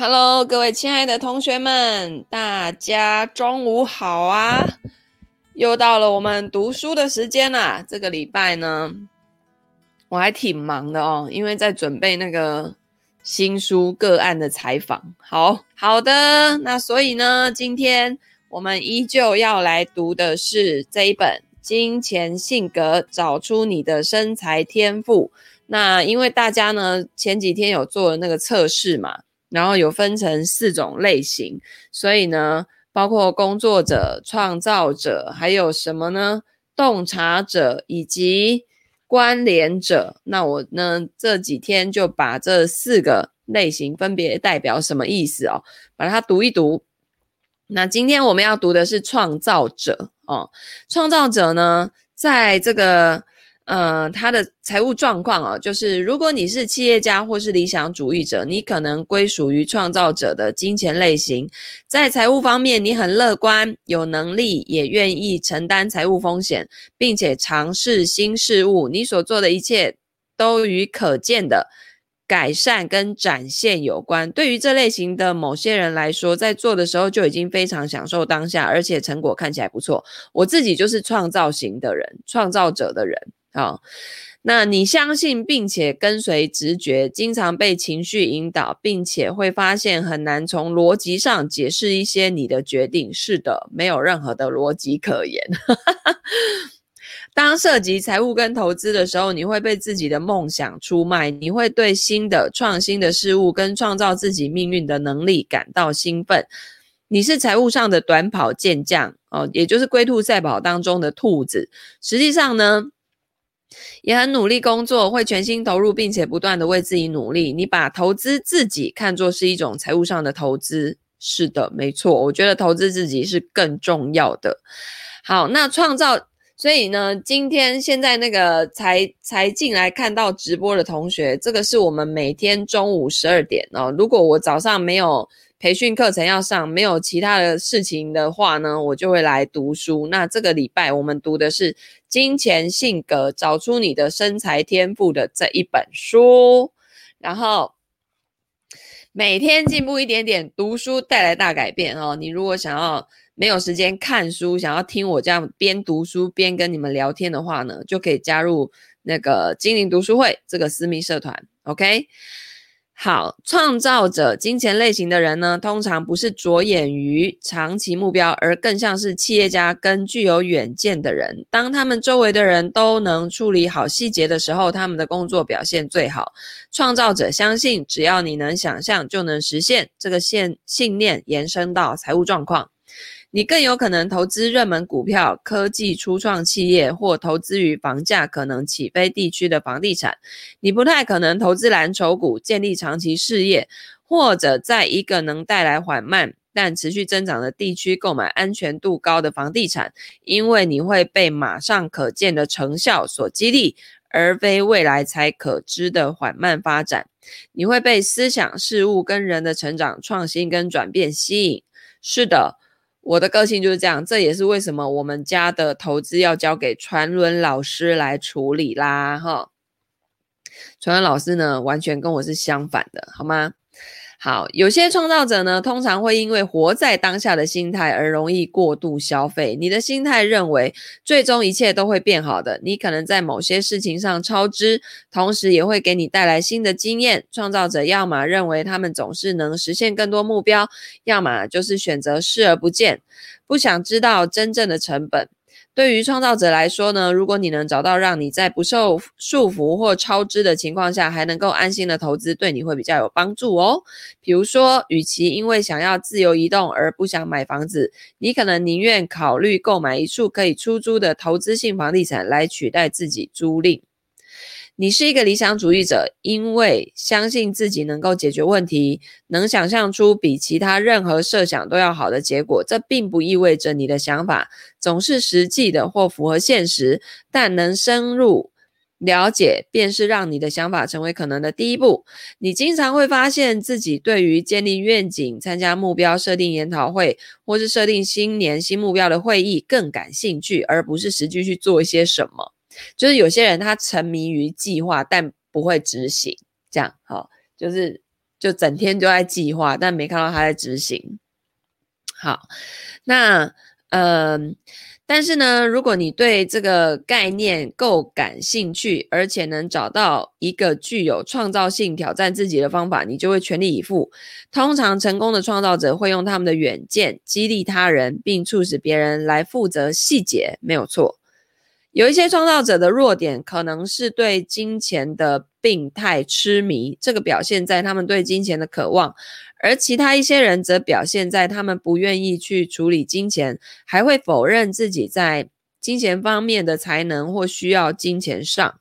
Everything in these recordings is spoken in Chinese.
Hello，各位亲爱的同学们，大家中午好啊！又到了我们读书的时间啦。这个礼拜呢，我还挺忙的哦，因为在准备那个新书个案的采访。好好的，那所以呢，今天我们依旧要来读的是这一本《金钱性格：找出你的生财天赋》。那因为大家呢，前几天有做了那个测试嘛。然后有分成四种类型，所以呢，包括工作者、创造者，还有什么呢？洞察者以及关联者。那我呢，这几天就把这四个类型分别代表什么意思哦，把它读一读。那今天我们要读的是创造者哦，创造者呢，在这个。呃，他的财务状况啊，就是如果你是企业家或是理想主义者，你可能归属于创造者的金钱类型。在财务方面，你很乐观，有能力，也愿意承担财务风险，并且尝试新事物。你所做的一切都与可见的改善跟展现有关。对于这类型的某些人来说，在做的时候就已经非常享受当下，而且成果看起来不错。我自己就是创造型的人，创造者的人。好，那你相信并且跟随直觉，经常被情绪引导，并且会发现很难从逻辑上解释一些你的决定。是的，没有任何的逻辑可言。当涉及财务跟投资的时候，你会被自己的梦想出卖，你会对新的创新的事物跟创造自己命运的能力感到兴奋。你是财务上的短跑健将哦，也就是龟兔赛跑当中的兔子。实际上呢，也很努力工作，会全心投入，并且不断的为自己努力。你把投资自己看作是一种财务上的投资，是的，没错。我觉得投资自己是更重要的。好，那创造，所以呢，今天现在那个才才进来看到直播的同学，这个是我们每天中午十二点哦。如果我早上没有。培训课程要上，没有其他的事情的话呢，我就会来读书。那这个礼拜我们读的是《金钱性格：找出你的生财天赋》的这一本书。然后每天进步一点点，读书带来大改变哦。你如果想要没有时间看书，想要听我这样边读书边跟你们聊天的话呢，就可以加入那个精灵读书会这个私密社团。OK。好，创造者金钱类型的人呢，通常不是着眼于长期目标，而更像是企业家跟具有远见的人。当他们周围的人都能处理好细节的时候，他们的工作表现最好。创造者相信，只要你能想象，就能实现。这个信信念延伸到财务状况。你更有可能投资热门股票、科技初创企业，或投资于房价可能起飞地区的房地产。你不太可能投资蓝筹股，建立长期事业，或者在一个能带来缓慢但持续增长的地区购买安全度高的房地产，因为你会被马上可见的成效所激励，而非未来才可知的缓慢发展。你会被思想、事物跟人的成长、创新跟转变吸引。是的。我的个性就是这样，这也是为什么我们家的投资要交给传伦老师来处理啦，哈。传伦老师呢，完全跟我是相反的，好吗？好，有些创造者呢，通常会因为活在当下的心态而容易过度消费。你的心态认为，最终一切都会变好的。你可能在某些事情上超支，同时也会给你带来新的经验。创造者要么认为他们总是能实现更多目标，要么就是选择视而不见，不想知道真正的成本。对于创造者来说呢，如果你能找到让你在不受束缚或超支的情况下，还能够安心的投资，对你会比较有帮助哦。比如说，与其因为想要自由移动而不想买房子，你可能宁愿考虑购买一处可以出租的投资性房地产来取代自己租赁。你是一个理想主义者，因为相信自己能够解决问题，能想象出比其他任何设想都要好的结果。这并不意味着你的想法总是实际的或符合现实，但能深入了解，便是让你的想法成为可能的第一步。你经常会发现自己对于建立愿景、参加目标设定研讨会，或是设定新年新目标的会议更感兴趣，而不是实际去做一些什么。就是有些人他沉迷于计划，但不会执行，这样好，就是就整天都在计划，但没看到他在执行。好，那呃。但是呢，如果你对这个概念够感兴趣，而且能找到一个具有创造性挑战自己的方法，你就会全力以赴。通常成功的创造者会用他们的远见激励他人，并促使别人来负责细节，没有错。有一些创造者的弱点可能是对金钱的病态痴迷，这个表现在他们对金钱的渴望。而其他一些人则表现在他们不愿意去处理金钱，还会否认自己在金钱方面的才能或需要金钱上。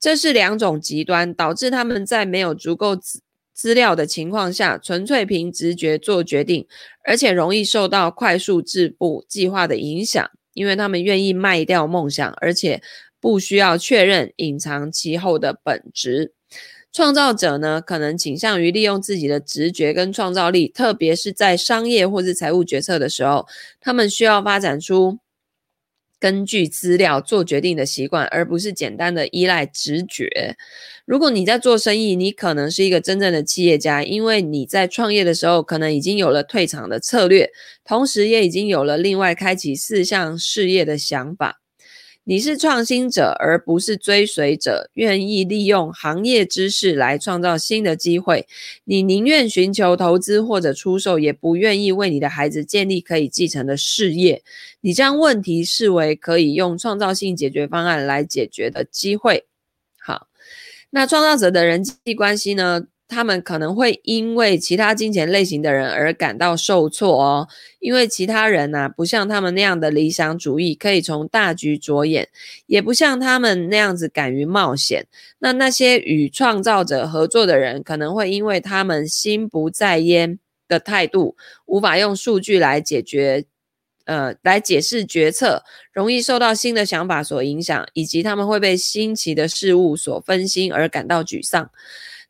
这是两种极端，导致他们在没有足够资资料的情况下，纯粹凭直觉做决定，而且容易受到快速致富计划的影响，因为他们愿意卖掉梦想，而且不需要确认隐藏其后的本质。创造者呢，可能倾向于利用自己的直觉跟创造力，特别是在商业或是财务决策的时候，他们需要发展出根据资料做决定的习惯，而不是简单的依赖直觉。如果你在做生意，你可能是一个真正的企业家，因为你在创业的时候可能已经有了退场的策略，同时也已经有了另外开启四项事业的想法。你是创新者，而不是追随者，愿意利用行业知识来创造新的机会。你宁愿寻求投资或者出售，也不愿意为你的孩子建立可以继承的事业。你将问题视为可以用创造性解决方案来解决的机会。好，那创造者的人际关系呢？他们可能会因为其他金钱类型的人而感到受挫哦，因为其他人呢、啊，不像他们那样的理想主义，可以从大局着眼，也不像他们那样子敢于冒险。那那些与创造者合作的人，可能会因为他们心不在焉的态度，无法用数据来解决，呃，来解释决策，容易受到新的想法所影响，以及他们会被新奇的事物所分心而感到沮丧。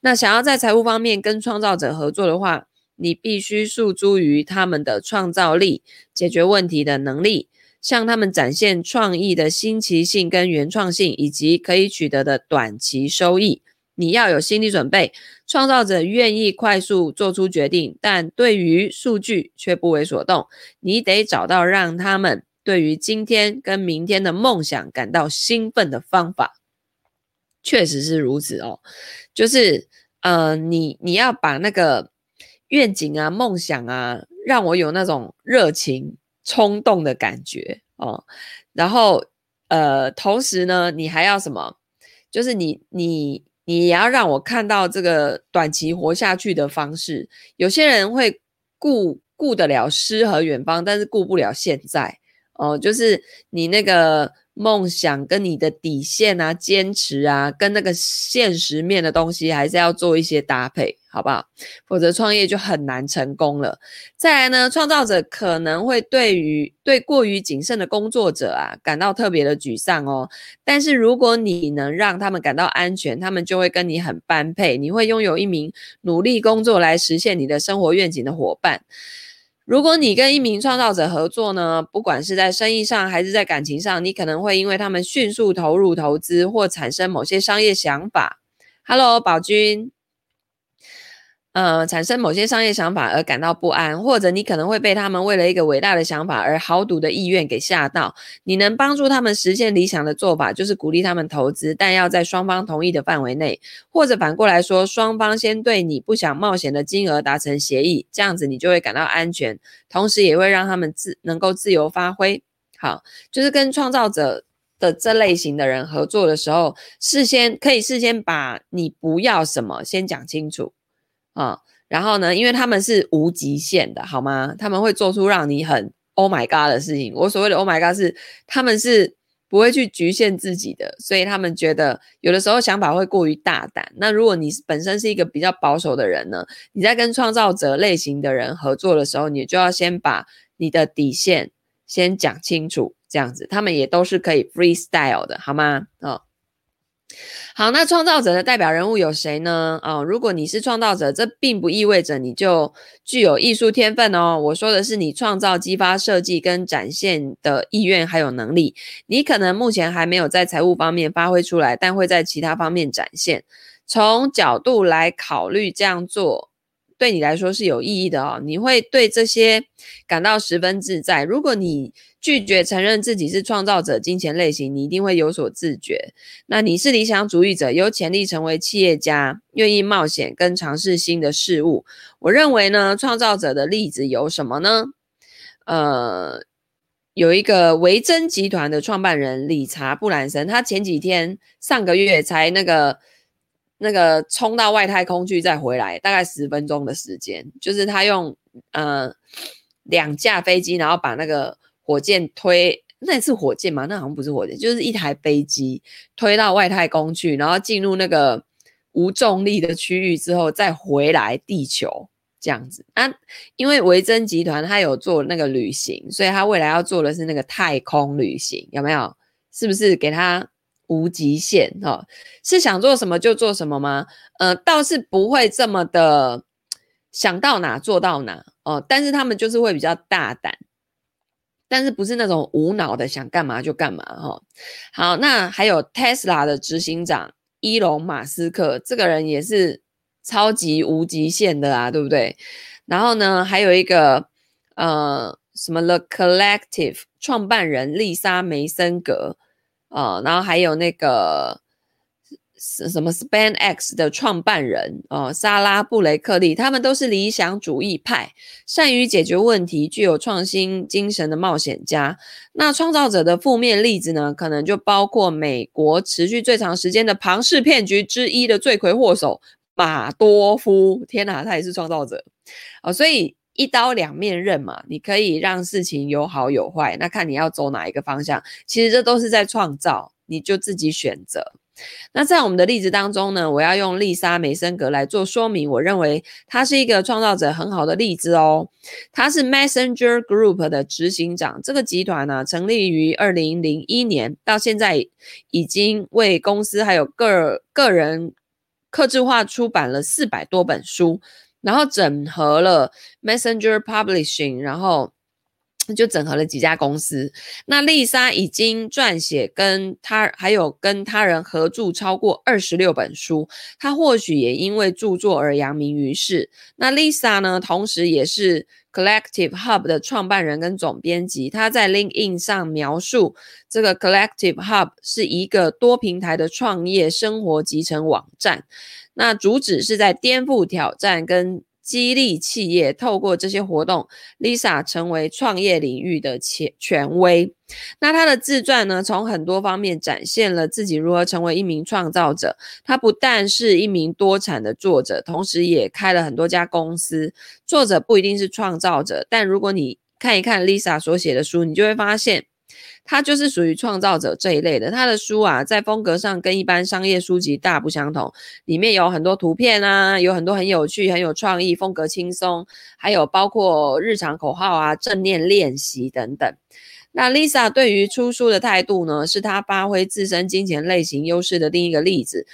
那想要在财务方面跟创造者合作的话，你必须诉诸于他们的创造力、解决问题的能力，向他们展现创意的新奇性跟原创性，以及可以取得的短期收益。你要有心理准备，创造者愿意快速做出决定，但对于数据却不为所动。你得找到让他们对于今天跟明天的梦想感到兴奋的方法。确实是如此哦，就是呃，你你要把那个愿景啊、梦想啊，让我有那种热情、冲动的感觉哦。然后呃，同时呢，你还要什么？就是你你你也要让我看到这个短期活下去的方式。有些人会顾顾得了诗和远方，但是顾不了现在哦。就是你那个。梦想跟你的底线啊、坚持啊，跟那个现实面的东西，还是要做一些搭配，好不好？否则创业就很难成功了。再来呢，创造者可能会对于对过于谨慎的工作者啊，感到特别的沮丧哦。但是如果你能让他们感到安全，他们就会跟你很般配，你会拥有一名努力工作来实现你的生活愿景的伙伴。如果你跟一名创造者合作呢，不管是在生意上还是在感情上，你可能会因为他们迅速投入投资或产生某些商业想法。Hello，宝君。呃，产生某些商业想法而感到不安，或者你可能会被他们为了一个伟大的想法而豪赌的意愿给吓到。你能帮助他们实现理想的做法，就是鼓励他们投资，但要在双方同意的范围内，或者反过来说，双方先对你不想冒险的金额达成协议，这样子你就会感到安全，同时也会让他们自能够自由发挥。好，就是跟创造者的这类型的人合作的时候，事先可以事先把你不要什么先讲清楚。啊、然后呢，因为他们是无极限的，好吗？他们会做出让你很 Oh my God 的事情。我所谓的 Oh my God 是他们是不会去局限自己的，所以他们觉得有的时候想法会过于大胆。那如果你本身是一个比较保守的人呢，你在跟创造者类型的人合作的时候，你就要先把你的底线先讲清楚，这样子他们也都是可以 freestyle 的，好吗？哦。好，那创造者的代表人物有谁呢？哦，如果你是创造者，这并不意味着你就具有艺术天分哦。我说的是你创造、激发、设计跟展现的意愿还有能力。你可能目前还没有在财务方面发挥出来，但会在其他方面展现。从角度来考虑这样做，对你来说是有意义的哦，你会对这些感到十分自在。如果你拒绝承认自己是创造者金钱类型，你一定会有所自觉。那你是理想主义者，有潜力成为企业家，愿意冒险跟尝试新的事物。我认为呢，创造者的例子有什么呢？呃，有一个维珍集团的创办人理查布兰森，他前几天上个月才那个那个冲到外太空去再回来，大概十分钟的时间，就是他用呃两架飞机，然后把那个。火箭推，那是火箭吗？那好像不是火箭，就是一台飞机推到外太空去，然后进入那个无重力的区域之后，再回来地球这样子。啊，因为维珍集团他有做那个旅行，所以他未来要做的是那个太空旅行，有没有？是不是给他无极限？哦，是想做什么就做什么吗？呃，倒是不会这么的想到哪做到哪哦，但是他们就是会比较大胆。但是不是那种无脑的想干嘛就干嘛哈。好，那还有 Tesla 的执行长伊隆马斯克，这个人也是超级无极限的啊，对不对？然后呢，还有一个呃什么 The Collective 创办人丽莎梅森格、呃，然后还有那个。什么 Spanx 的创办人哦，莎拉布雷克利，他们都是理想主义派，善于解决问题，具有创新精神的冒险家。那创造者的负面例子呢，可能就包括美国持续最长时间的庞氏骗局之一的罪魁祸首马多夫。天哪，他也是创造者啊，所以一刀两面刃嘛，你可以让事情有好有坏，那看你要走哪一个方向。其实这都是在创造，你就自己选择。那在我们的例子当中呢，我要用丽莎梅森格来做说明。我认为他是一个创造者很好的例子哦。他是 Messenger Group 的执行长，这个集团呢成立于二零零一年，到现在已经为公司还有个个人客制化出版了四百多本书，然后整合了 Messenger Publishing，然后。就整合了几家公司。那丽莎已经撰写跟他还有跟他人合著超过二十六本书，她或许也因为著作而扬名于世。那丽莎呢，同时也是 Collective Hub 的创办人跟总编辑。她在 LinkedIn 上描述，这个 Collective Hub 是一个多平台的创业生活集成网站。那主旨是在颠覆挑战跟。激励企业透过这些活动，Lisa 成为创业领域的权权威。那她的自传呢，从很多方面展现了自己如何成为一名创造者。她不但是一名多产的作者，同时也开了很多家公司。作者不一定是创造者，但如果你看一看 Lisa 所写的书，你就会发现。他就是属于创造者这一类的。他的书啊，在风格上跟一般商业书籍大不相同，里面有很多图片啊，有很多很有趣、很有创意、风格轻松，还有包括日常口号啊、正念练习等等。那 Lisa 对于出书的态度呢，是他发挥自身金钱类型优势的另一个例子。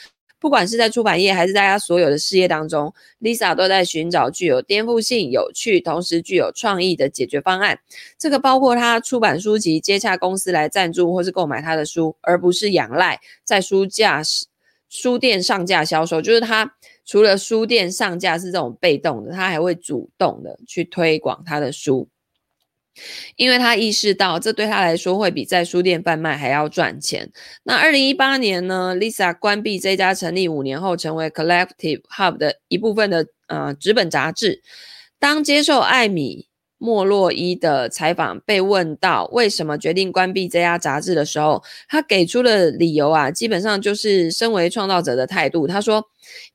不管是在出版业还是大家所有的事业当中，Lisa 都在寻找具有颠覆性、有趣，同时具有创意的解决方案。这个包括他出版书籍、接洽公司来赞助或是购买他的书，而不是仰赖在书架、书店上架销售。就是他除了书店上架是这种被动的，他还会主动的去推广他的书。因为他意识到，这对他来说会比在书店贩卖还要赚钱。那二零一八年呢，Lisa 关闭这家成立五年后成为 Collective Hub 的一部分的呃纸本杂志。当接受艾米。莫洛伊的采访被问到为什么决定关闭这家杂志的时候，他给出的理由啊，基本上就是身为创造者的态度。他说：“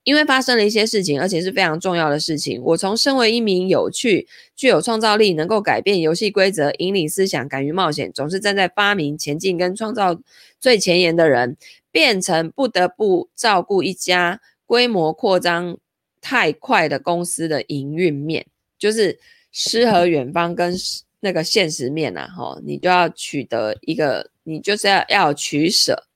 因为发生了一些事情，而且是非常重要的事情。我从身为一名有趣、具有创造力、能够改变游戏规则、引领思想、敢于冒险、总是站在发明前进跟创造最前沿的人，变成不得不照顾一家规模扩张太快的公司的营运面，就是。”诗和远方跟那个现实面呐，哈，你就要取得一个，你就是要要取舍。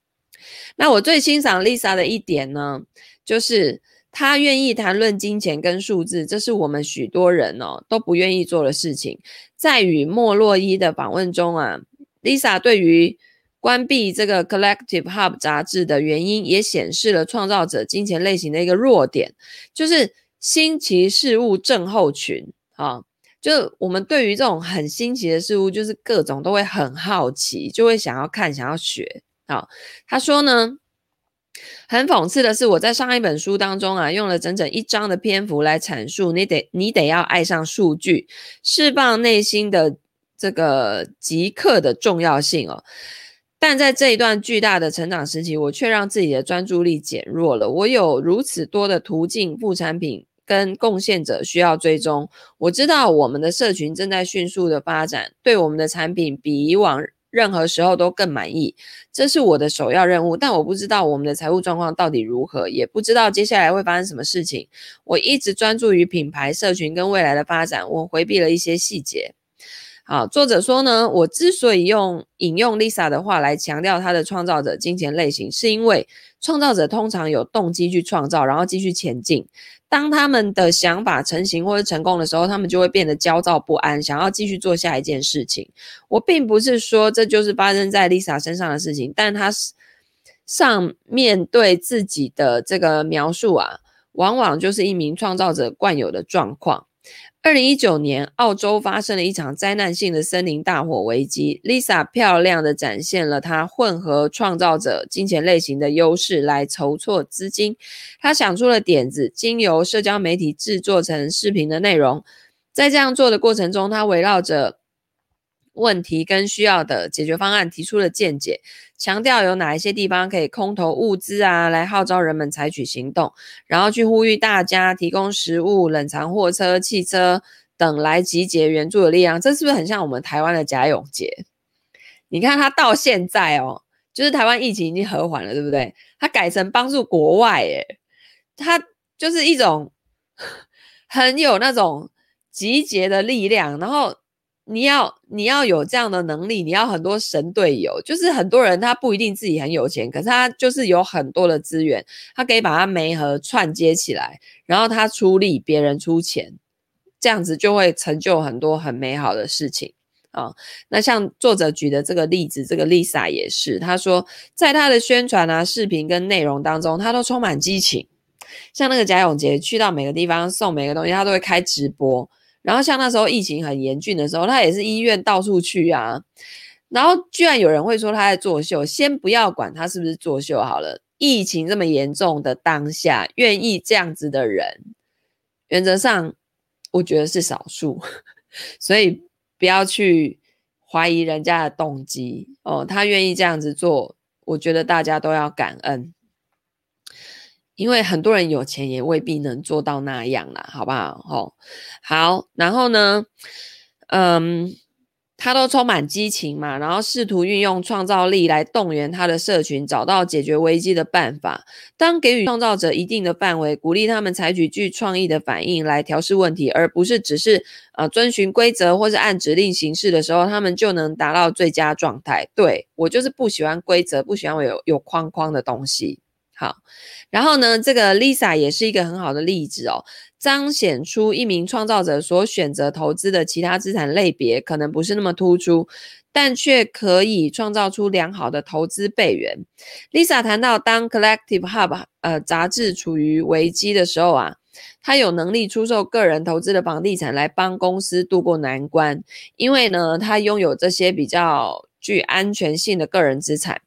那我最欣赏 Lisa 的一点呢，就是她愿意谈论金钱跟数字，这是我们许多人哦都不愿意做的事情。在与莫洛伊的访问中啊，Lisa 对于关闭这个 Collective Hub 杂志的原因，也显示了创造者金钱类型的一个弱点，就是。新奇事物症候群啊，就我们对于这种很新奇的事物，就是各种都会很好奇，就会想要看，想要学。好，他说呢，很讽刺的是，我在上一本书当中啊，用了整整一章的篇幅来阐述，你得你得要爱上数据，释放内心的这个极客的重要性哦。但在这一段巨大的成长时期，我却让自己的专注力减弱了。我有如此多的途径、副产品跟贡献者需要追踪。我知道我们的社群正在迅速的发展，对我们的产品比以往任何时候都更满意，这是我的首要任务。但我不知道我们的财务状况到底如何，也不知道接下来会发生什么事情。我一直专注于品牌、社群跟未来的发展，我回避了一些细节。好，作者说呢，我之所以用引用 Lisa 的话来强调她的创造者金钱类型，是因为创造者通常有动机去创造，然后继续前进。当他们的想法成型或者成功的时候，他们就会变得焦躁不安，想要继续做下一件事情。我并不是说这就是发生在 Lisa 身上的事情，但她上面对自己的这个描述啊，往往就是一名创造者惯有的状况。二零一九年，澳洲发生了一场灾难性的森林大火危机。Lisa 漂亮的展现了她混合创造者金钱类型的优势来筹措资金。她想出了点子，经由社交媒体制作成视频的内容。在这样做的过程中，她围绕着问题跟需要的解决方案提出了见解，强调有哪一些地方可以空投物资啊，来号召人们采取行动，然后去呼吁大家提供食物、冷藏货车、汽车等来集结援助的力量。这是不是很像我们台湾的贾永婕？你看他到现在哦，就是台湾疫情已经和缓了，对不对？他改成帮助国外，诶，他就是一种 很有那种集结的力量，然后。你要你要有这样的能力，你要很多神队友，就是很多人他不一定自己很有钱，可是他就是有很多的资源，他可以把他媒合串接起来，然后他出力，别人出钱，这样子就会成就很多很美好的事情啊。那像作者举的这个例子，这个 Lisa 也是，他说在他的宣传啊、视频跟内容当中，他都充满激情，像那个贾永杰去到每个地方送每个东西，他都会开直播。然后像那时候疫情很严峻的时候，他也是医院到处去啊。然后居然有人会说他在作秀，先不要管他是不是作秀好了。疫情这么严重的当下，愿意这样子的人，原则上我觉得是少数，所以不要去怀疑人家的动机哦。他愿意这样子做，我觉得大家都要感恩。因为很多人有钱也未必能做到那样啦，好不好？吼，好，然后呢，嗯，他都充满激情嘛，然后试图运用创造力来动员他的社群，找到解决危机的办法。当给予创造者一定的范围，鼓励他们采取具创意的反应来调试问题，而不是只是呃遵循规则或是按指令行事的时候，他们就能达到最佳状态。对，我就是不喜欢规则，不喜欢我有有框框的东西。好，然后呢，这个 Lisa 也是一个很好的例子哦，彰显出一名创造者所选择投资的其他资产类别可能不是那么突出，但却可以创造出良好的投资备援。Lisa 谈到，当 Collective Hub 呃杂志处于危机的时候啊，他有能力出售个人投资的房地产来帮公司渡过难关，因为呢，他拥有这些比较具安全性的个人资产。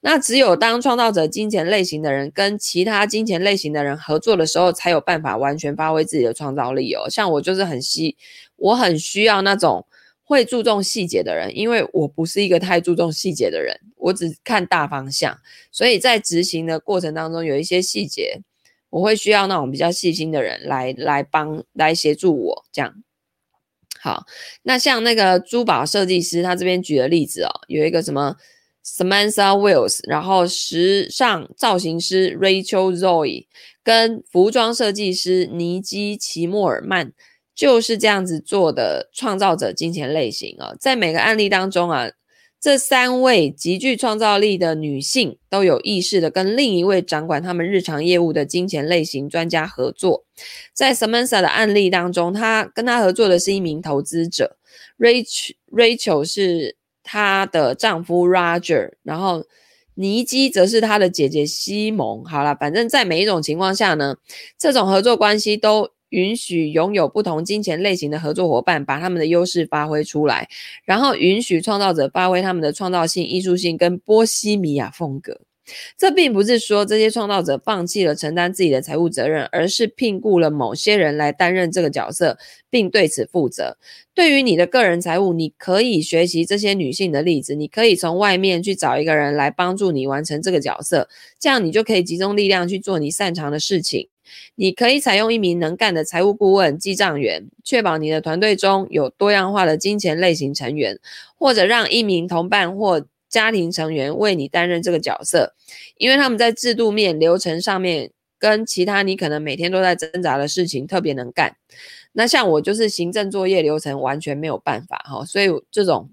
那只有当创造者金钱类型的人跟其他金钱类型的人合作的时候，才有办法完全发挥自己的创造力哦。像我就是很需，我很需要那种会注重细节的人，因为我不是一个太注重细节的人，我只看大方向，所以在执行的过程当中有一些细节，我会需要那种比较细心的人来来帮来协助我这样。好，那像那个珠宝设计师，他这边举的例子哦，有一个什么？Samantha Wills，然后时尚造型师 Rachel Zoe 跟服装设计师尼基奇莫尔曼就是这样子做的创造者金钱类型啊，在每个案例当中啊，这三位极具创造力的女性都有意识的跟另一位掌管他们日常业务的金钱类型专家合作。在 Samantha 的案例当中，她跟她合作的是一名投资者，Rachel Rachel 是。她的丈夫 Roger，然后尼基则是她的姐姐西蒙。好了，反正在每一种情况下呢，这种合作关系都允许拥有不同金钱类型的合作伙伴把他们的优势发挥出来，然后允许创造者发挥他们的创造性、艺术性跟波西米亚风格。这并不是说这些创造者放弃了承担自己的财务责任，而是聘雇了某些人来担任这个角色，并对此负责。对于你的个人财务，你可以学习这些女性的例子，你可以从外面去找一个人来帮助你完成这个角色，这样你就可以集中力量去做你擅长的事情。你可以采用一名能干的财务顾问、记账员，确保你的团队中有多样化的金钱类型成员，或者让一名同伴或家庭成员为你担任这个角色，因为他们在制度面、流程上面跟其他你可能每天都在挣扎的事情特别能干。那像我就是行政作业流程完全没有办法哈，所以这种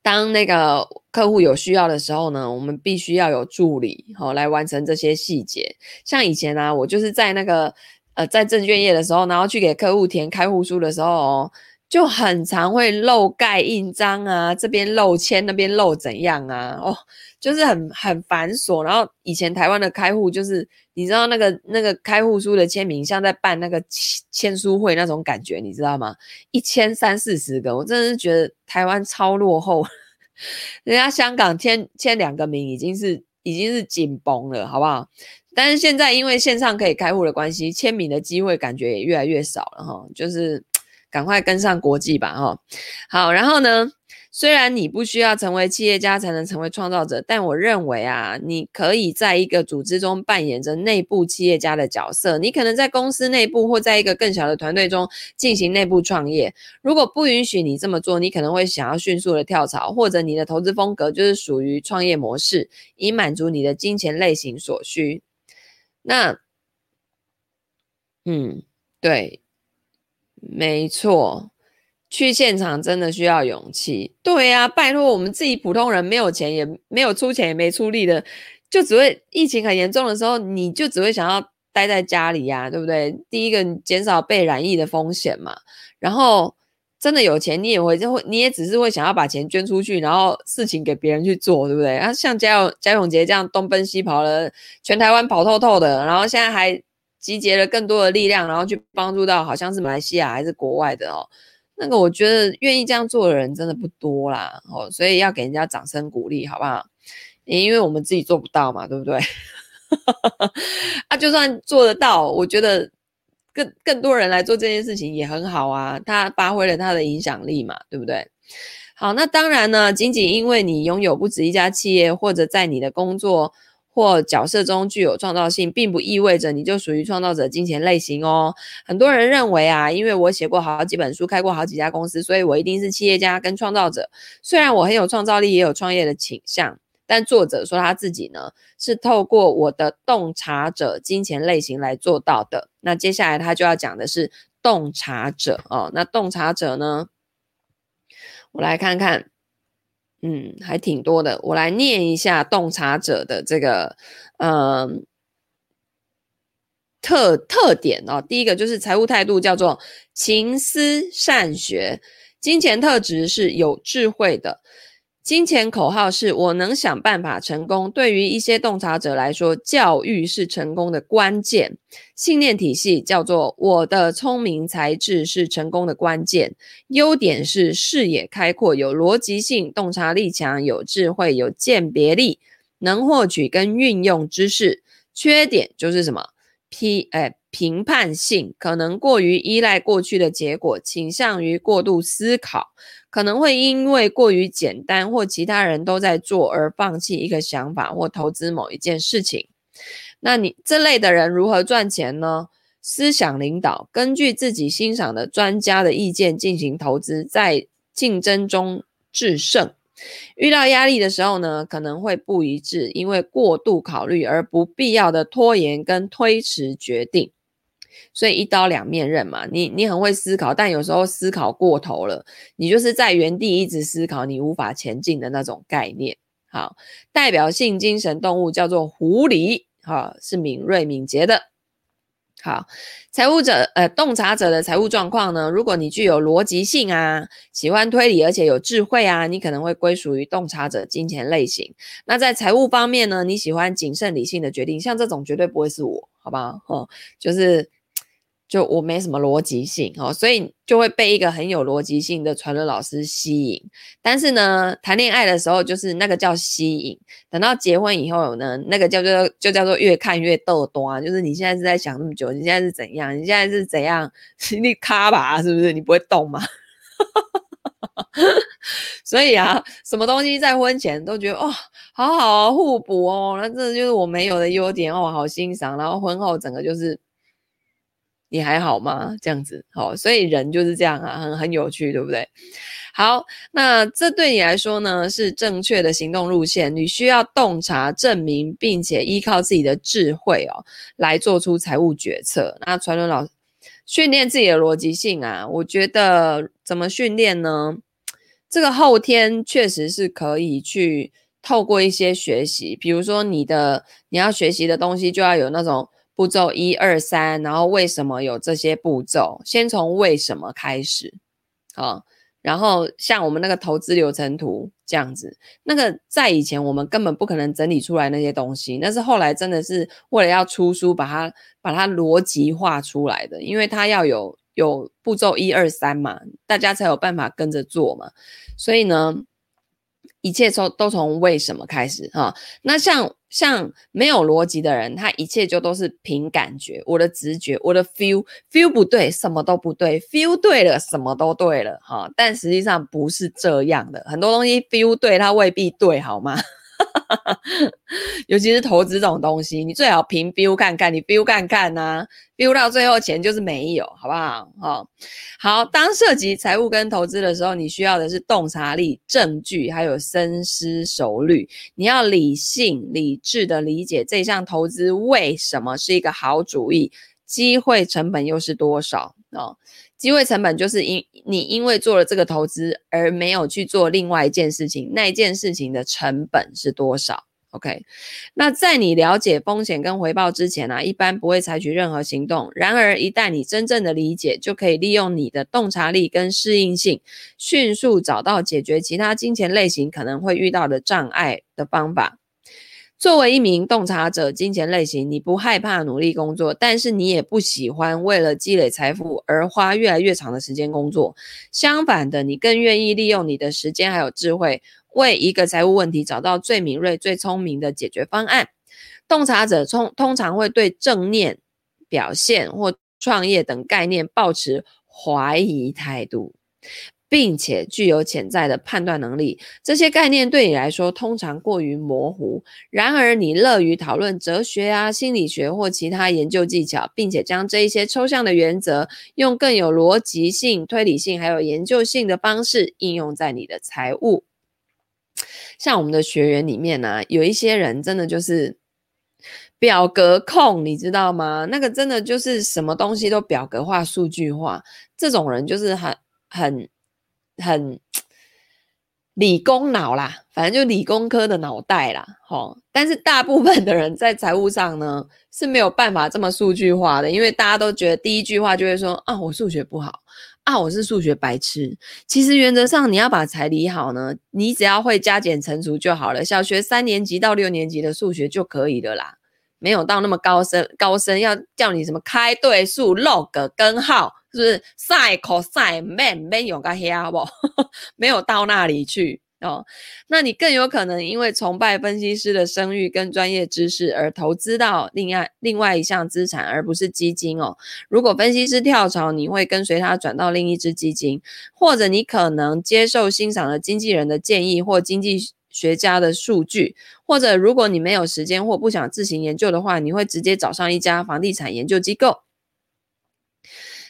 当那个客户有需要的时候呢，我们必须要有助理哈来完成这些细节。像以前啊，我就是在那个呃在证券业的时候，然后去给客户填开户书的时候哦。就很常会漏盖印章啊，这边漏签，那边漏怎样啊？哦，就是很很繁琐。然后以前台湾的开户就是，你知道那个那个开户书的签名，像在办那个签签书会那种感觉，你知道吗？一签三四十个，我真的是觉得台湾超落后。人家香港签签两个名已经是已经是紧绷了，好不好？但是现在因为线上可以开户的关系，签名的机会感觉也越来越少了哈，就是。赶快跟上国际吧，哈，好，然后呢，虽然你不需要成为企业家才能成为创造者，但我认为啊，你可以在一个组织中扮演着内部企业家的角色。你可能在公司内部或在一个更小的团队中进行内部创业。如果不允许你这么做，你可能会想要迅速的跳槽，或者你的投资风格就是属于创业模式，以满足你的金钱类型所需。那，嗯，对。没错，去现场真的需要勇气。对呀、啊，拜托我们自己普通人没有钱，也没有出钱，也没出力的，就只会疫情很严重的时候，你就只会想要待在家里呀、对不对？第一个，减少被染疫的风险嘛。然后真的有钱，你也会就会，你也只是会想要把钱捐出去，然后事情给别人去做，对不对？啊，像贾永贾永杰这样东奔西跑了，全台湾跑透透的，然后现在还。集结了更多的力量，然后去帮助到好像是马来西亚还是国外的哦，那个我觉得愿意这样做的人真的不多啦哦，所以要给人家掌声鼓励，好不好？因为我们自己做不到嘛，对不对？啊，就算做得到，我觉得更更多人来做这件事情也很好啊，他发挥了他的影响力嘛，对不对？好，那当然呢，仅仅因为你拥有不止一家企业，或者在你的工作。或角色中具有创造性，并不意味着你就属于创造者金钱类型哦。很多人认为啊，因为我写过好几本书，开过好几家公司，所以我一定是企业家跟创造者。虽然我很有创造力，也有创业的倾向，但作者说他自己呢，是透过我的洞察者金钱类型来做到的。那接下来他就要讲的是洞察者哦。那洞察者呢，我来看看。嗯，还挺多的。我来念一下洞察者的这个，嗯，特特点哦。第一个就是财务态度叫做勤思善学，金钱特质是有智慧的。金钱口号是“我能想办法成功”。对于一些洞察者来说，教育是成功的关键。信念体系叫做“我的聪明才智是成功的关键”。优点是视野开阔、有逻辑性、洞察力强、有智慧、有鉴别力，能获取跟运用知识。缺点就是什么？？P 哎，评判性可能过于依赖过去的结果，倾向于过度思考。可能会因为过于简单或其他人都在做而放弃一个想法或投资某一件事情。那你这类的人如何赚钱呢？思想领导，根据自己欣赏的专家的意见进行投资，在竞争中制胜。遇到压力的时候呢，可能会不一致，因为过度考虑而不必要的拖延跟推迟决定。所以一刀两面刃嘛，你你很会思考，但有时候思考过头了，你就是在原地一直思考，你无法前进的那种概念。好，代表性精神动物叫做狐狸，哈，是敏锐敏捷的。好，财务者呃，洞察者的财务状况呢？如果你具有逻辑性啊，喜欢推理，而且有智慧啊，你可能会归属于洞察者金钱类型。那在财务方面呢，你喜欢谨慎理性的决定，像这种绝对不会是我，好不好？哦，就是。就我没什么逻辑性哦，所以就会被一个很有逻辑性的传轮老师吸引。但是呢，谈恋爱的时候就是那个叫吸引，等到结婚以后呢，那个叫做就叫做越看越逗端。就是你现在是在想那么久，你现在是怎样？你现在是怎样？你卡吧，是不是？你不会动吗？所以啊，什么东西在婚前都觉得哦，好好，互补哦，那这就是我没有的优点哦，好欣赏。然后婚后整个就是。你还好吗？这样子，好，所以人就是这样啊，很很有趣，对不对？好，那这对你来说呢，是正确的行动路线。你需要洞察、证明，并且依靠自己的智慧哦，来做出财务决策。那传轮老师训练自己的逻辑性啊，我觉得怎么训练呢？这个后天确实是可以去透过一些学习，比如说你的你要学习的东西就要有那种。步骤一二三，然后为什么有这些步骤？先从为什么开始，好，然后像我们那个投资流程图这样子，那个在以前我们根本不可能整理出来那些东西，那是后来真的是为了要出书，把它把它逻辑化出来的，因为它要有有步骤一二三嘛，大家才有办法跟着做嘛，所以呢。一切都都从为什么开始哈？那像像没有逻辑的人，他一切就都是凭感觉，我的直觉，我的 feel feel 不对，什么都不对；feel 对了，什么都对了哈。但实际上不是这样的，很多东西 feel 对，它未必对，好吗？尤其是投资这种东西，你最好凭 feel 看看，你 feel 看看呐、啊、feel 到最后钱就是没有，好不好？好，好，当涉及财务跟投资的时候，你需要的是洞察力、证据，还有深思熟虑。你要理性、理智的理解这项投资为什么是一个好主意，机会成本又是多少哦。机会成本就是因你因为做了这个投资而没有去做另外一件事情，那一件事情的成本是多少？OK，那在你了解风险跟回报之前呢、一般不会采取任何行动。然而，一旦你真正的理解，就可以利用你的洞察力跟适应性，迅速找到解决其他金钱类型可能会遇到的障碍的方法。作为一名洞察者，金钱类型，你不害怕努力工作，但是你也不喜欢为了积累财富而花越来越长的时间工作。相反的，你更愿意利用你的时间还有智慧，为一个财务问题找到最敏锐、最聪明的解决方案。洞察者通通常会对正念、表现或创业等概念抱持怀疑态度。并且具有潜在的判断能力，这些概念对你来说通常过于模糊。然而，你乐于讨论哲学啊、心理学或其他研究技巧，并且将这一些抽象的原则用更有逻辑性、推理性还有研究性的方式应用在你的财务。像我们的学员里面呢、有一些人真的就是表格控，你知道吗？那个真的就是什么东西都表格化、数据化，这种人就是很很。很理工脑啦，反正就理工科的脑袋啦，齁。但是大部分的人在财务上呢是没有办法这么数据化的，因为大家都觉得第一句话就会说啊，我数学不好啊，我是数学白痴。其实原则上你要把财理好呢，你只要会加减乘除就好了。小学三年级到六年级的数学就可以了啦，没有到那么高深，高深要叫你什么开对数、log 根号。是不是 sin cos 没没有个黑好不？没有到那里去哦。那你更有可能因为崇拜分析师的声誉跟专业知识而投资到另外另外一项资产，而不是基金哦。如果分析师跳槽，你会跟随他转到另一支基金，或者你可能接受欣赏的经纪人的建议或经济学家的数据，或者如果你没有时间或不想自行研究的话，你会直接找上一家房地产研究机构。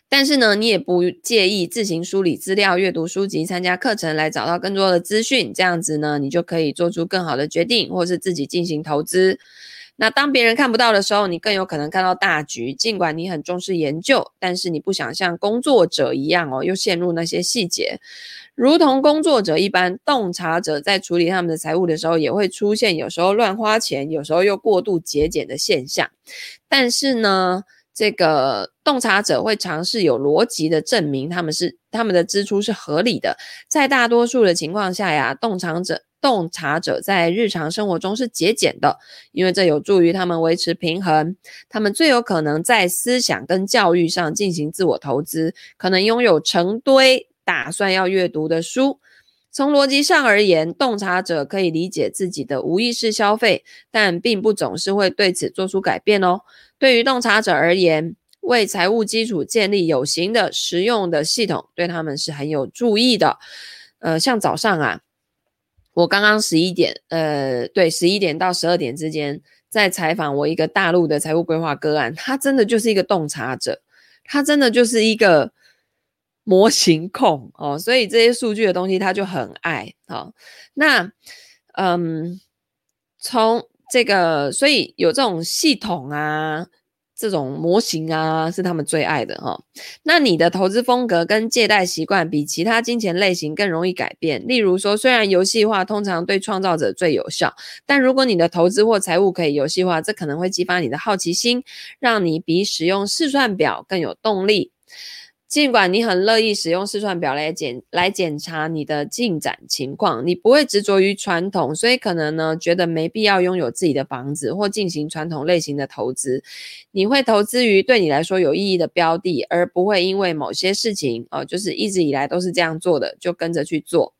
但是呢，你也不介意自行梳理资料、阅读书籍、参加课程来找到更多的资讯，这样子呢，你就可以做出更好的决定，或是自己进行投资。那当别人看不到的时候，你更有可能看到大局。尽管你很重视研究，但是你不想像工作者一样哦，又陷入那些细节。如同工作者一般，洞察者在处理他们的财务的时候，也会出现有时候乱花钱，有时候又过度节俭的现象。但是呢，这个洞察者会尝试有逻辑的证明他们是他们的支出是合理的。在大多数的情况下呀，洞察者洞察者在日常生活中是节俭的，因为这有助于他们维持平衡。他们最有可能在思想跟教育上进行自我投资，可能拥有成堆打算要阅读的书。从逻辑上而言，洞察者可以理解自己的无意识消费，但并不总是会对此做出改变哦。对于洞察者而言，为财务基础建立有形的、实用的系统，对他们是很有助益的。呃，像早上啊，我刚刚十一点，呃，对，十一点到十二点之间，在采访我一个大陆的财务规划个案，他真的就是一个洞察者，他真的就是一个。模型控哦，所以这些数据的东西他就很爱哦。那嗯，从这个，所以有这种系统啊，这种模型啊，是他们最爱的哈、哦。那你的投资风格跟借贷习惯比其他金钱类型更容易改变。例如说，虽然游戏化通常对创造者最有效，但如果你的投资或财务可以游戏化，这可能会激发你的好奇心，让你比使用试算表更有动力。尽管你很乐意使用试算表来检来检查你的进展情况，你不会执着于传统，所以可能呢觉得没必要拥有自己的房子或进行传统类型的投资。你会投资于对你来说有意义的标的，而不会因为某些事情哦，就是一直以来都是这样做的，就跟着去做。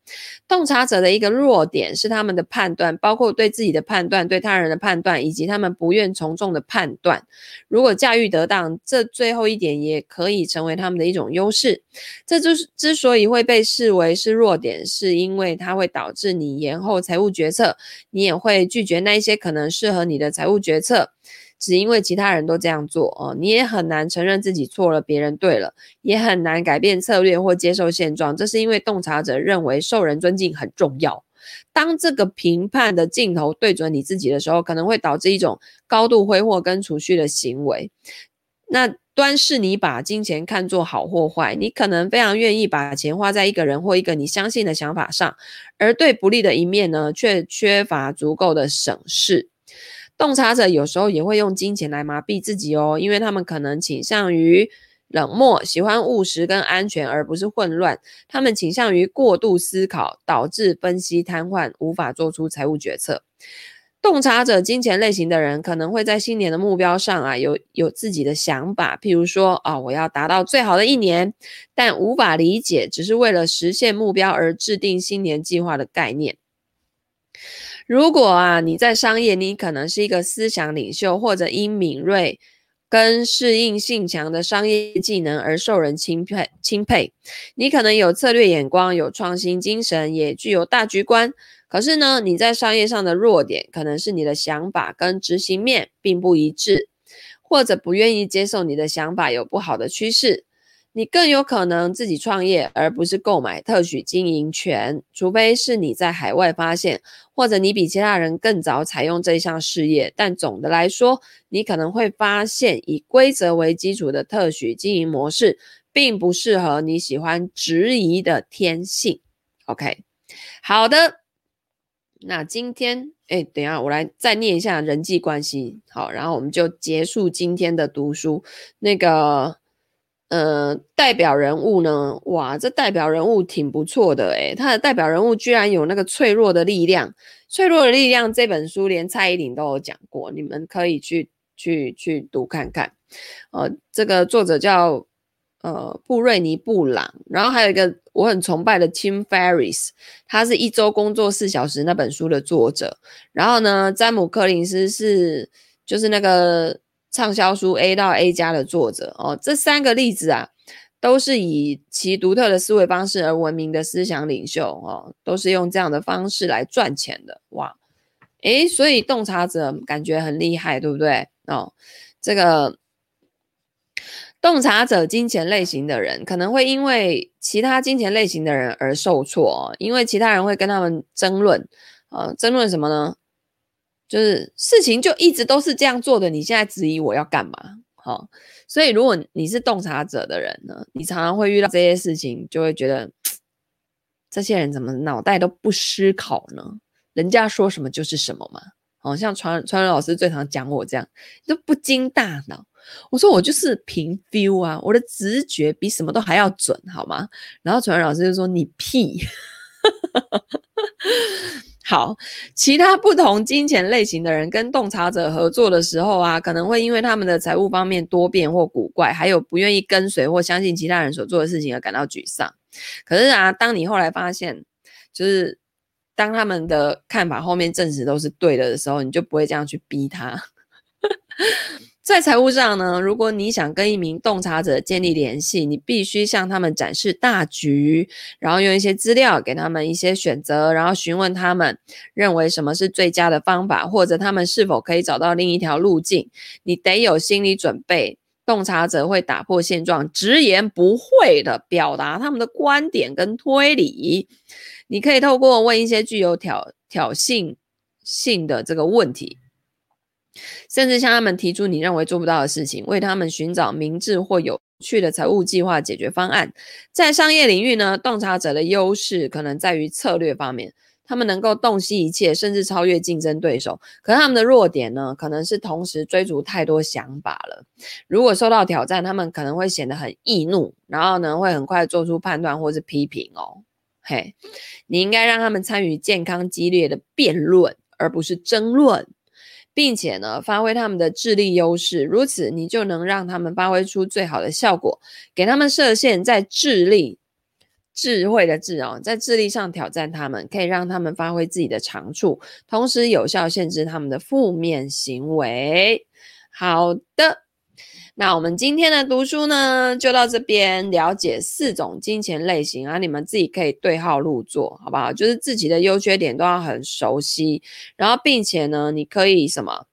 洞察者的一个弱点是他们的判断，包括对自己的判断、对他人的判断，以及他们不愿从众的判断。如果驾驭得当，这最后一点也可以成为他们的一种优势。这就是之所以会被视为是弱点，是因为它会导致你延后财务决策，你也会拒绝那一些可能适合你的财务决策。只因为其他人都这样做哦，你也很难承认自己错了，别人对了，也很难改变策略或接受现状。这是因为洞察者认为受人尊敬很重要。当这个评判的镜头对准你自己的时候，可能会导致一种高度挥霍跟储蓄的行为。那端视你把金钱看作好或坏，你可能非常愿意把钱花在一个人或一个你相信的想法上，而对不利的一面呢，却缺乏足够的审视。洞察者有时候也会用金钱来麻痹自己哦，因为他们可能倾向于冷漠，喜欢务实跟安全，而不是混乱。他们倾向于过度思考，导致分析瘫痪，无法做出财务决策。洞察者金钱类型的人可能会在新年的目标上啊，有有自己的想法，譬如说啊、哦，我要达到最好的一年，但无法理解只是为了实现目标而制定新年计划的概念。如果啊，你在商业，你可能是一个思想领袖，或者因敏锐跟适应性强的商业技能而受人钦佩。钦佩，你可能有策略眼光，有创新精神，也具有大局观。可是呢，你在商业上的弱点，可能是你的想法跟执行面并不一致，或者不愿意接受你的想法有不好的趋势。你更有可能自己创业，而不是购买特许经营权，除非是你在海外发现，或者你比其他人更早采用这项事业。但总的来说，你可能会发现以规则为基础的特许经营模式，并不适合你喜欢质疑的天性。OK，好的，那今天，哎，等一下我来再念一下人际关系，好，然后我们就结束今天的读书。那个。呃，代表人物呢？哇，这代表人物挺不错的诶，他的代表人物居然有那个脆弱的力量。脆弱的力量这本书连蔡依林都有讲过，你们可以去去去读看看。呃，这个作者叫呃布瑞尼布朗，然后还有一个我很崇拜的 Tim Ferris，他是一周工作四小时那本书的作者。然后呢，詹姆柯林斯是就是那个。畅销书 A 到 A 加的作者哦，这三个例子啊，都是以其独特的思维方式而闻名的思想领袖哦，都是用这样的方式来赚钱的哇！诶，所以洞察者感觉很厉害，对不对？哦，这个洞察者金钱类型的人可能会因为其他金钱类型的人而受挫哦，因为其他人会跟他们争论，呃，争论什么呢？就是事情就一直都是这样做的，你现在质疑我要干嘛？好、所以如果你是洞察者的人呢，你常常会遇到这些事情，就会觉得这些人怎么脑袋都不思考呢？人家说什么就是什么嘛。哦，像传传老师最常讲我这样，都不经大脑。我说我就是凭 feel 啊，我的直觉比什么都还要准，好吗？然后传老师就说你屁。好，其他不同金钱类型的人跟洞察者合作的时候啊，可能会因为他们的财务方面多变或古怪，还有不愿意跟随或相信其他人所做的事情而感到沮丧。可是啊，当你后来发现，就是当他们的看法后面证实都是对的的时候，你就不会这样去逼他。在财务上呢，如果你想跟一名洞察者建立联系，你必须向他们展示大局，然后用一些资料给他们一些选择，然后询问他们认为什么是最佳的方法，或者他们是否可以找到另一条路径。你得有心理准备，洞察者会打破现状，直言不讳地表达他们的观点跟推理。你可以透过问一些具有挑挑衅性的这个问题。甚至向他们提出你认为做不到的事情，为他们寻找明智或有趣的财务计划解决方案。在商业领域呢，洞察者的优势可能在于策略方面，他们能够洞悉一切，甚至超越竞争对手。可他们的弱点呢，可能是同时追逐太多想法了。如果受到挑战，他们可能会显得很易怒，然后呢，会很快做出判断或是批评哦。嘿，你应该让他们参与健康激烈的辩论，而不是争论。并且呢，发挥他们的智力优势，如此你就能让他们发挥出最好的效果。给他们设限，在智力、智慧的智哦，在智力上挑战他们，可以让他们发挥自己的长处，同时有效限制他们的负面行为。好的。那我们今天的读书呢，就到这边。了解四种金钱类型啊，你们自己可以对号入座，好不好？就是自己的优缺点都要很熟悉，然后并且呢，你可以什么？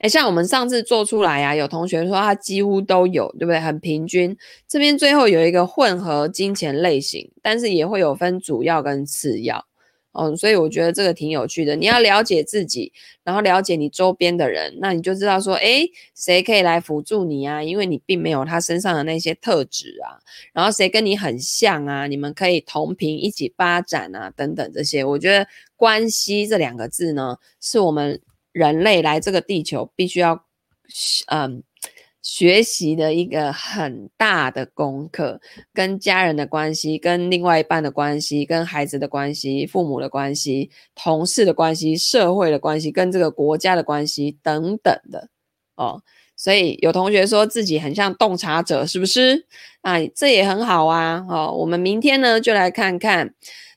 诶，像我们上次做出来啊，有同学说他几乎都有，对不对？很平均。这边最后有一个混合金钱类型，但是也会有分主要跟次要。哦，所以我觉得这个挺有趣的。你要了解自己，然后了解你周边的人，那你就知道说，诶，谁可以来辅助你啊？因为你并没有他身上的那些特质啊。然后谁跟你很像啊？你们可以同频一起发展啊，等等这些。我觉得关系这两个字呢，是我们人类来这个地球必须要，嗯。学习的一个很大的功课，跟家人的关系，跟另外一半的关系，跟孩子的关系，父母的关系，同事的关系，社会的关系，跟这个国家的关系等等的哦。所以有同学说自己很像洞察者，是不是？啊，这也很好啊。哦，我们明天呢就来看看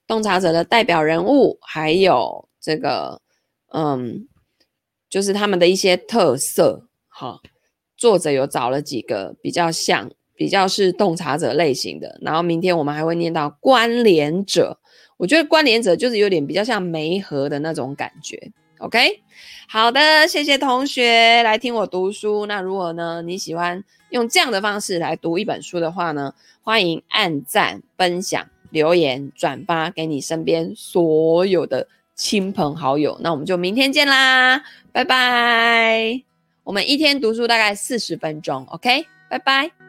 洞察者的代表人物，还有这个，嗯，就是他们的一些特色，好、作者有找了几个比较像、比较是洞察者类型的，然后明天我们还会念到关联者。我觉得关联者就是有点比较像媒合的那种感觉。OK，好的，谢谢同学来听我读书。那如果呢你喜欢用这样的方式来读一本书的话呢，欢迎按赞、分享、留言、转发给你身边所有的亲朋好友。那我们就明天见啦，拜拜。我们一天读书大概四十分钟，OK，拜拜。